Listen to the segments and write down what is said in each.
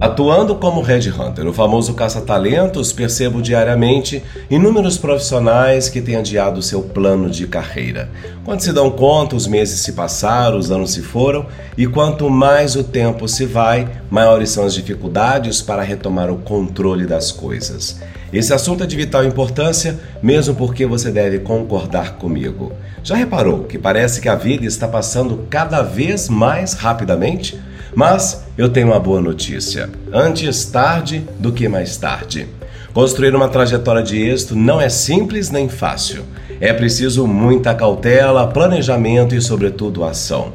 Atuando como headhunter, o famoso caça-talentos, percebo diariamente inúmeros profissionais que têm adiado seu plano de carreira. Quando se dão conta, os meses se passaram, os anos se foram, e quanto mais o tempo se vai, maiores são as dificuldades para retomar o controle das coisas. Esse assunto é de vital importância, mesmo porque você deve concordar comigo. Já reparou que parece que a vida está passando cada vez mais rapidamente? Mas eu tenho uma boa notícia: antes tarde do que mais tarde. Construir uma trajetória de êxito não é simples nem fácil. É preciso muita cautela, planejamento e, sobretudo, ação.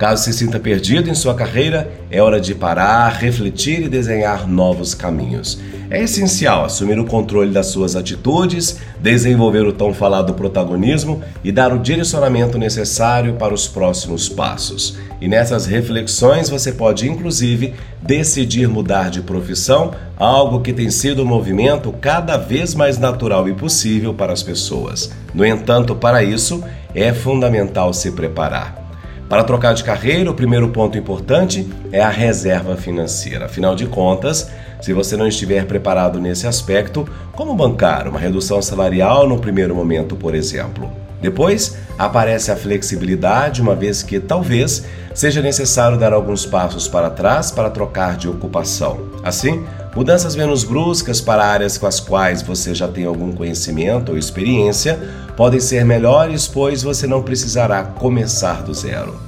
Caso se sinta perdido em sua carreira, é hora de parar, refletir e desenhar novos caminhos. É essencial assumir o controle das suas atitudes, desenvolver o tão falado protagonismo e dar o direcionamento necessário para os próximos passos. E nessas reflexões você pode inclusive decidir mudar de profissão, algo que tem sido um movimento cada vez mais natural e possível para as pessoas. No entanto, para isso é fundamental se preparar. Para trocar de carreira, o primeiro ponto importante é a reserva financeira. Afinal de contas, se você não estiver preparado nesse aspecto, como bancar uma redução salarial no primeiro momento, por exemplo? Depois aparece a flexibilidade, uma vez que talvez seja necessário dar alguns passos para trás para trocar de ocupação. Assim, mudanças menos bruscas para áreas com as quais você já tem algum conhecimento ou experiência podem ser melhores, pois você não precisará começar do zero.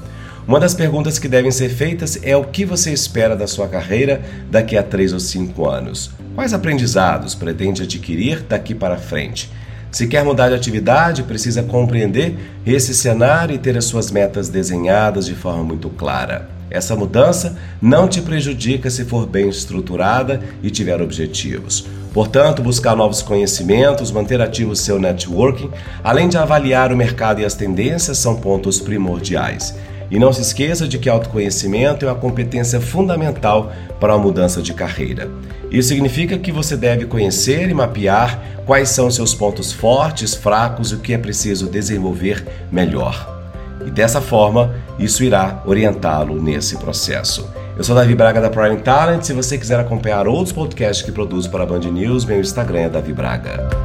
Uma das perguntas que devem ser feitas é o que você espera da sua carreira daqui a 3 ou 5 anos. Quais aprendizados pretende adquirir daqui para frente? Se quer mudar de atividade, precisa compreender esse cenário e ter as suas metas desenhadas de forma muito clara. Essa mudança não te prejudica se for bem estruturada e tiver objetivos. Portanto, buscar novos conhecimentos, manter ativo seu networking, além de avaliar o mercado e as tendências, são pontos primordiais. E não se esqueça de que autoconhecimento é uma competência fundamental para a mudança de carreira. Isso significa que você deve conhecer e mapear quais são seus pontos fortes, fracos e o que é preciso desenvolver melhor. E dessa forma, isso irá orientá-lo nesse processo. Eu sou Davi Braga da Prime Talent. Se você quiser acompanhar outros podcasts que produzo para a Band News, meu Instagram é Davi Braga.